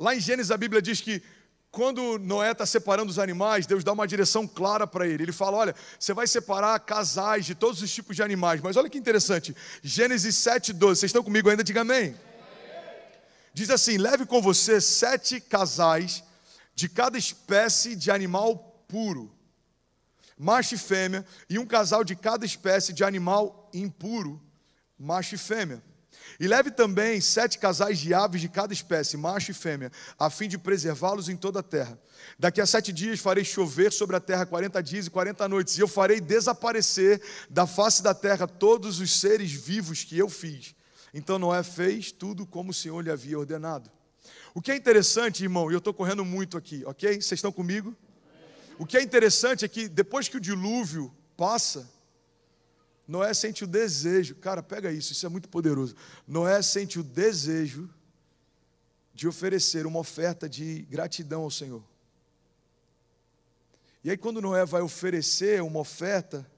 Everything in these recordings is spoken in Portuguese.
Lá em Gênesis a Bíblia diz que quando Noé está separando os animais, Deus dá uma direção clara para ele. Ele fala: olha, você vai separar casais de todos os tipos de animais. Mas olha que interessante, Gênesis 7,12. Vocês estão comigo ainda? Diga amém. Diz assim: leve com você sete casais de cada espécie de animal puro, macho e fêmea, e um casal de cada espécie de animal impuro, macho e fêmea. E leve também sete casais de aves de cada espécie, macho e fêmea, a fim de preservá-los em toda a terra. Daqui a sete dias farei chover sobre a terra quarenta dias e quarenta noites, e eu farei desaparecer da face da terra todos os seres vivos que eu fiz. Então Noé fez tudo como o Senhor lhe havia ordenado. O que é interessante, irmão, e eu estou correndo muito aqui, ok? Vocês estão comigo? O que é interessante é que depois que o dilúvio passa, Noé sente o desejo, cara, pega isso, isso é muito poderoso. Noé sente o desejo de oferecer uma oferta de gratidão ao Senhor. E aí, quando Noé vai oferecer uma oferta,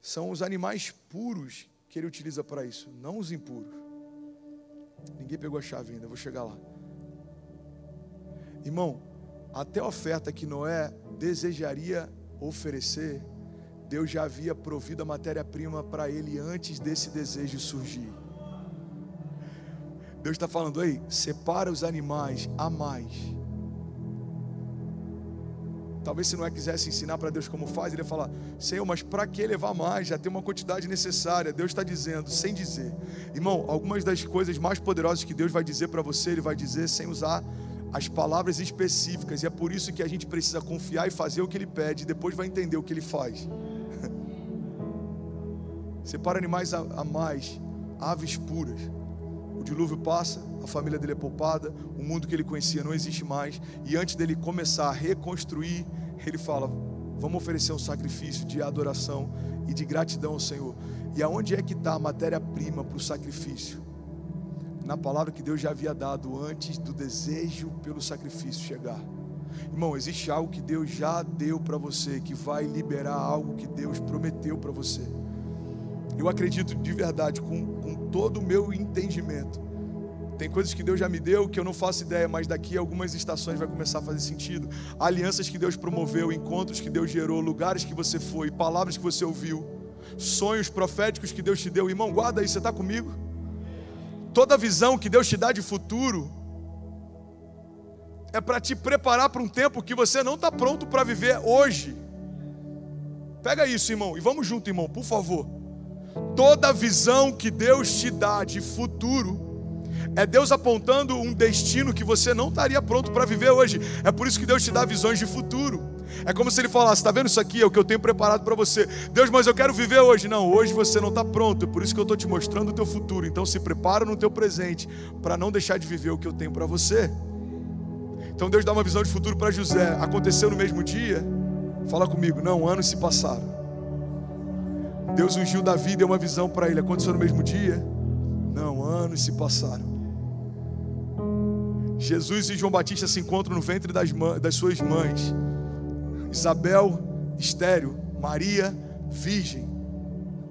são os animais puros que ele utiliza para isso, não os impuros. Ninguém pegou a chave ainda, vou chegar lá. Irmão, até a oferta que Noé desejaria oferecer, Deus já havia provido a matéria-prima para ele antes desse desejo surgir. Deus está falando aí, separa os animais a mais. Talvez se Noé quisesse ensinar para Deus como faz, ele ia falar: Senhor, mas para que levar mais? Já tem uma quantidade necessária. Deus está dizendo, sem dizer. Irmão, algumas das coisas mais poderosas que Deus vai dizer para você, Ele vai dizer sem usar as palavras específicas, e é por isso que a gente precisa confiar e fazer o que ele pede, e depois vai entender o que ele faz. Separa animais a, a mais, aves puras. O dilúvio passa, a família dele é poupada, o mundo que ele conhecia não existe mais, e antes dele começar a reconstruir, ele fala: Vamos oferecer um sacrifício de adoração e de gratidão ao Senhor. E aonde é que está a matéria-prima para o sacrifício? na palavra que Deus já havia dado antes do desejo pelo sacrifício chegar. Irmão, existe algo que Deus já deu para você, que vai liberar algo que Deus prometeu para você. Eu acredito de verdade, com, com todo o meu entendimento. Tem coisas que Deus já me deu que eu não faço ideia, mas daqui a algumas estações vai começar a fazer sentido. Alianças que Deus promoveu, encontros que Deus gerou, lugares que você foi, palavras que você ouviu, sonhos proféticos que Deus te deu. Irmão, guarda aí, você está comigo? Toda visão que Deus te dá de futuro é para te preparar para um tempo que você não está pronto para viver hoje. Pega isso, irmão, e vamos junto, irmão, por favor. Toda visão que Deus te dá de futuro é Deus apontando um destino que você não estaria pronto para viver hoje. É por isso que Deus te dá visões de futuro. É como se ele falasse: está vendo isso aqui? É o que eu tenho preparado para você. Deus, mas eu quero viver hoje. Não, hoje você não está pronto. É por isso que eu estou te mostrando o teu futuro. Então se prepara no teu presente para não deixar de viver o que eu tenho para você. Então Deus dá uma visão de futuro para José. Aconteceu no mesmo dia? Fala comigo. Não, anos se passaram. Deus ungiu Davi e deu uma visão para ele. Aconteceu no mesmo dia? Não, anos se passaram. Jesus e João Batista se encontram no ventre das, das suas mães. Isabel, estéreo, Maria, virgem.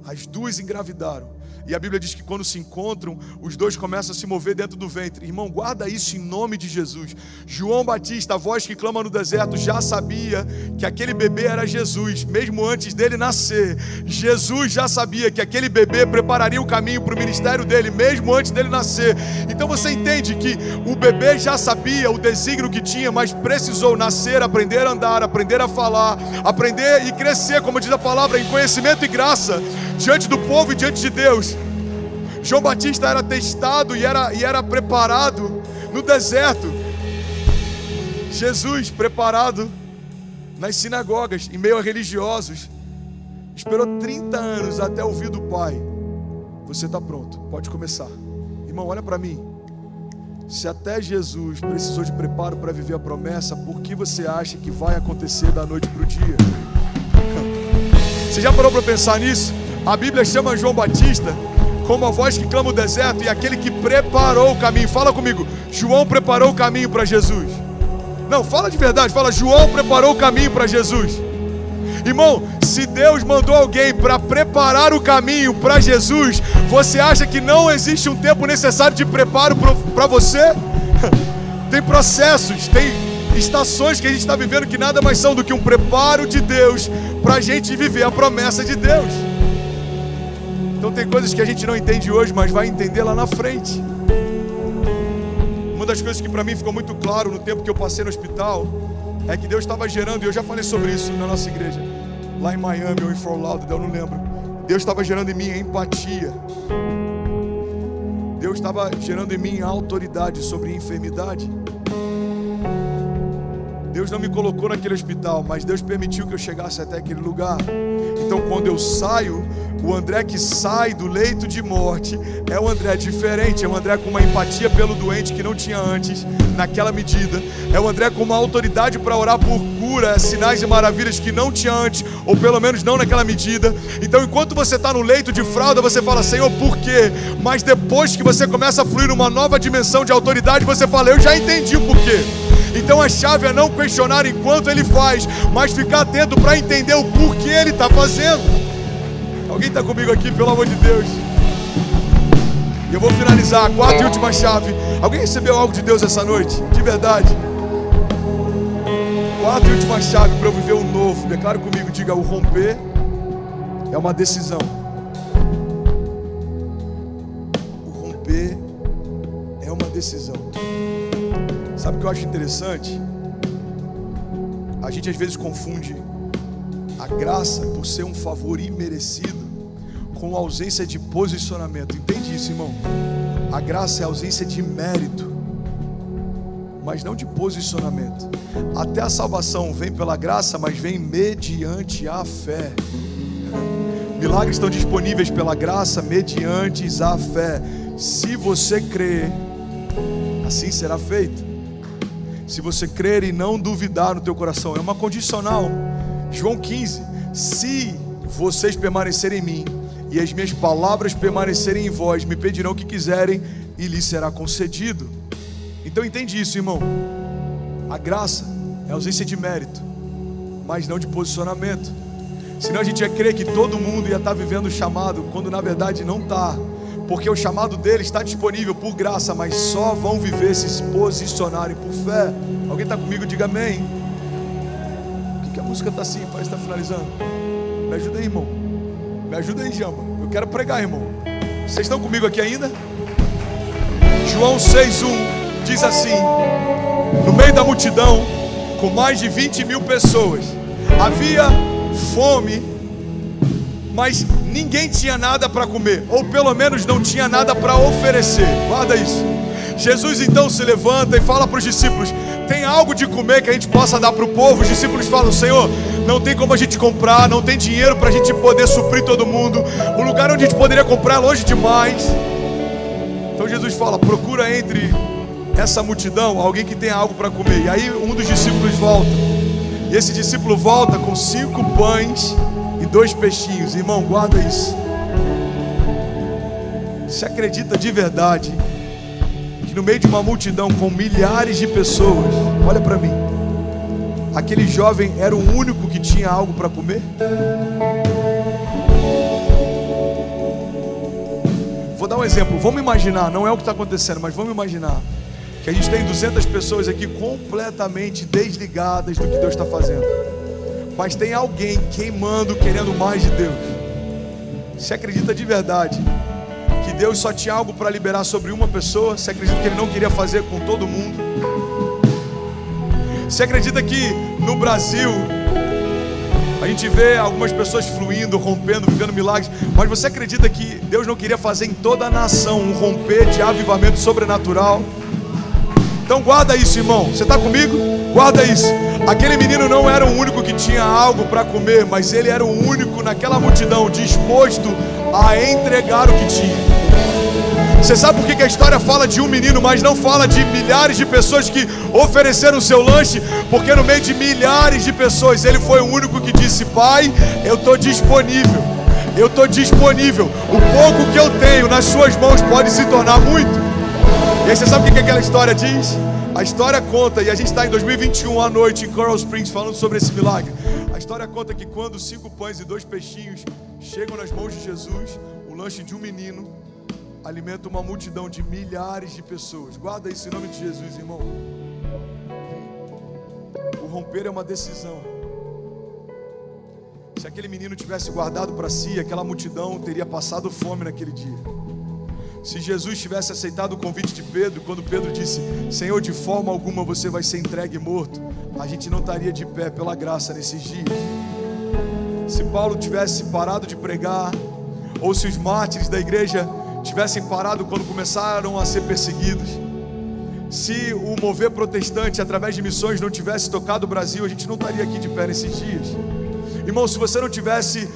As duas engravidaram. E a Bíblia diz que quando se encontram, os dois começam a se mover dentro do ventre. Irmão, guarda isso em nome de Jesus. João Batista, a voz que clama no deserto, já sabia que aquele bebê era Jesus, mesmo antes dele nascer. Jesus já sabia que aquele bebê prepararia o caminho para o ministério dele, mesmo antes dele nascer. Então você entende que o bebê já sabia o desígnio que tinha, mas precisou nascer, aprender a andar, aprender a falar, aprender e crescer, como diz a palavra, em conhecimento e graça diante do povo e diante de Deus. João Batista era testado e era, e era preparado no deserto. Jesus, preparado nas sinagogas, em meio a religiosos, esperou 30 anos até ouvir do Pai: Você está pronto, pode começar. Irmão, olha para mim. Se até Jesus precisou de preparo para viver a promessa, por que você acha que vai acontecer da noite para o dia? Você já parou para pensar nisso? A Bíblia chama João Batista como a voz que clama o deserto e aquele que preparou o caminho. Fala comigo, João preparou o caminho para Jesus. Não, fala de verdade, fala, João preparou o caminho para Jesus. Irmão, se Deus mandou alguém para preparar o caminho para Jesus, você acha que não existe um tempo necessário de preparo para você? tem processos, tem estações que a gente está vivendo que nada mais são do que um preparo de Deus para a gente viver a promessa de Deus. Então tem coisas que a gente não entende hoje, mas vai entender lá na frente. Uma das coisas que para mim ficou muito claro no tempo que eu passei no hospital é que Deus estava gerando, e eu já falei sobre isso na nossa igreja, lá em Miami ou em Fort Lauderdale, eu não lembro. Deus estava gerando em mim empatia. Deus estava gerando em mim autoridade sobre enfermidade. Deus não me colocou naquele hospital, mas Deus permitiu que eu chegasse até aquele lugar. Então, quando eu saio, o André que sai do leito de morte é um André diferente, é um André com uma empatia pelo doente que não tinha antes, naquela medida. É um André com uma autoridade para orar por cura, sinais e maravilhas que não tinha antes, ou pelo menos não naquela medida. Então, enquanto você está no leito de fralda, você fala, Senhor, por quê? Mas depois que você começa a fluir numa nova dimensão de autoridade, você fala, eu já entendi o porquê. Então a chave é não questionar enquanto ele faz, mas ficar atento para entender o porquê ele está fazendo. Alguém está comigo aqui, pelo amor de Deus? E eu vou finalizar, a quarta e última chave. Alguém recebeu algo de Deus essa noite? De verdade? Quarta e última chave para eu viver o novo. Declare comigo, diga: o romper é uma decisão. O romper é uma decisão. Sabe o que eu acho interessante? A gente às vezes confunde a graça por ser um favor imerecido com ausência de posicionamento. Entende isso, irmão? A graça é ausência de mérito, mas não de posicionamento. Até a salvação vem pela graça, mas vem mediante a fé. Milagres estão disponíveis pela graça mediante a fé. Se você crer, assim será feito se você crer e não duvidar no teu coração. É uma condicional. João 15: Se vocês permanecerem em mim e as minhas palavras permanecerem em vós, me pedirão o que quiserem e lhes será concedido. Então entende isso, irmão. A graça é ausência de mérito, mas não de posicionamento. Senão a gente ia crer que todo mundo ia estar vivendo o chamado, quando na verdade não está porque o chamado dele está disponível por graça, mas só vão viver se posicionarem por fé. Alguém está comigo? Diga amém. Por que, a música está assim? Parece que está finalizando. Me ajuda aí, irmão. Me ajuda aí, Jamba. Eu quero pregar, irmão. Vocês estão comigo aqui ainda? João 6,1 diz assim: No meio da multidão, com mais de 20 mil pessoas, havia fome mas ninguém tinha nada para comer, ou pelo menos não tinha nada para oferecer. Guarda isso. Jesus então se levanta e fala para os discípulos: tem algo de comer que a gente possa dar para o povo? Os discípulos falam: Senhor, não tem como a gente comprar, não tem dinheiro para a gente poder suprir todo mundo. O lugar onde a gente poderia comprar é longe demais. Então Jesus fala: procura entre essa multidão alguém que tenha algo para comer. E aí um dos discípulos volta. E esse discípulo volta com cinco pães dois peixinhos. Irmão, guarda isso. Você acredita de verdade que no meio de uma multidão com milhares de pessoas, olha para mim, aquele jovem era o único que tinha algo para comer? Vou dar um exemplo. Vamos imaginar, não é o que está acontecendo, mas vamos imaginar que a gente tem 200 pessoas aqui completamente desligadas do que Deus está fazendo mas tem alguém queimando, querendo mais de Deus. Você acredita de verdade que Deus só tinha algo para liberar sobre uma pessoa? Você acredita que Ele não queria fazer com todo mundo? Você acredita que no Brasil a gente vê algumas pessoas fluindo, rompendo, vivendo milagres, mas você acredita que Deus não queria fazer em toda a nação um romper de avivamento sobrenatural? Então guarda isso, irmão. Você está comigo? Guarda isso. Aquele menino não era o único que tinha algo para comer, mas ele era o único naquela multidão disposto a entregar o que tinha. Você sabe por que a história fala de um menino, mas não fala de milhares de pessoas que ofereceram o seu lanche? Porque no meio de milhares de pessoas, ele foi o único que disse: Pai, eu estou disponível. Eu estou disponível. O pouco que eu tenho nas suas mãos pode se tornar muito. E aí você sabe o que aquela história diz? A história conta, e a gente está em 2021 à noite em Coral Springs falando sobre esse milagre. A história conta que quando cinco pães e dois peixinhos chegam nas mãos de Jesus, o lanche de um menino alimenta uma multidão de milhares de pessoas. Guarda isso em nome de Jesus, irmão. romper é uma decisão. Se aquele menino tivesse guardado para si, aquela multidão teria passado fome naquele dia. Se Jesus tivesse aceitado o convite de Pedro, quando Pedro disse: Senhor, de forma alguma você vai ser entregue morto, a gente não estaria de pé pela graça nesses dias. Se Paulo tivesse parado de pregar, ou se os mártires da igreja tivessem parado quando começaram a ser perseguidos, se o mover protestante através de missões não tivesse tocado o Brasil, a gente não estaria aqui de pé nesses dias. Irmão, se você não tivesse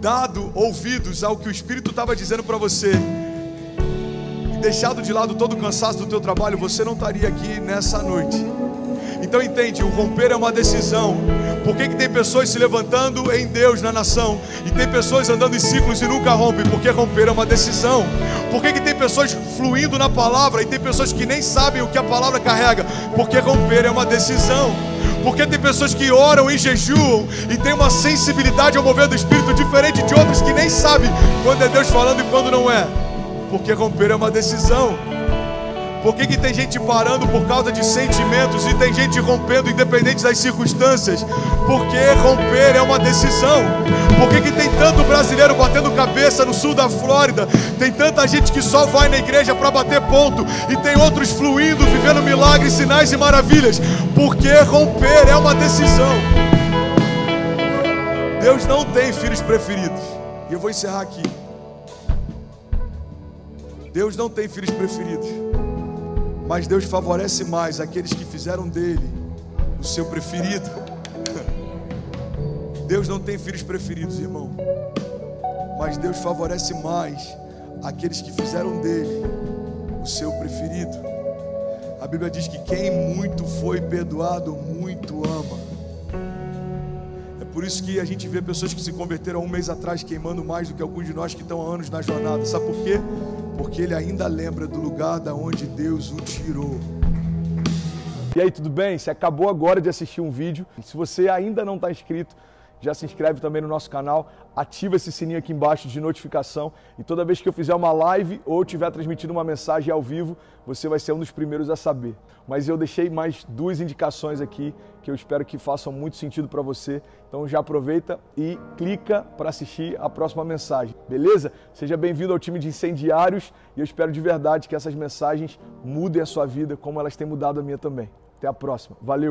dado ouvidos ao que o Espírito estava dizendo para você, deixado de lado todo o cansaço do teu trabalho, você não estaria aqui nessa noite. Então entende, o romper é uma decisão. Por que, que tem pessoas se levantando em Deus na nação e tem pessoas andando em ciclos e nunca rompem? Porque romper é uma decisão. Por que, que tem pessoas fluindo na palavra e tem pessoas que nem sabem o que a palavra carrega? Porque romper é uma decisão. Porque tem pessoas que oram e jejuam e tem uma sensibilidade ao mover do Espírito diferente de outros que nem sabem quando é Deus falando e quando não é. Porque romper é uma decisão. Por que, que tem gente parando por causa de sentimentos e tem gente rompendo independente das circunstâncias? Porque romper é uma decisão. Por que, que tem tanto brasileiro batendo cabeça no sul da Flórida? Tem tanta gente que só vai na igreja para bater ponto e tem outros fluindo, vivendo milagres, sinais e maravilhas. Porque romper é uma decisão. Deus não tem filhos preferidos. E eu vou encerrar aqui. Deus não tem filhos preferidos. Mas Deus favorece mais aqueles que fizeram dele o seu preferido. Deus não tem filhos preferidos, irmão. Mas Deus favorece mais aqueles que fizeram dele o seu preferido. A Bíblia diz que quem muito foi perdoado, muito ama. É por isso que a gente vê pessoas que se converteram um mês atrás queimando mais do que alguns de nós que estão há anos na jornada. Sabe por quê? Porque ele ainda lembra do lugar da onde Deus o tirou. E aí, tudo bem? Você acabou agora de assistir um vídeo. Se você ainda não está inscrito, já se inscreve também no nosso canal, ativa esse sininho aqui embaixo de notificação e toda vez que eu fizer uma live ou estiver transmitindo uma mensagem ao vivo, você vai ser um dos primeiros a saber. Mas eu deixei mais duas indicações aqui que eu espero que façam muito sentido para você. Então já aproveita e clica para assistir a próxima mensagem, beleza? Seja bem-vindo ao time de incendiários e eu espero de verdade que essas mensagens mudem a sua vida como elas têm mudado a minha também. Até a próxima. Valeu!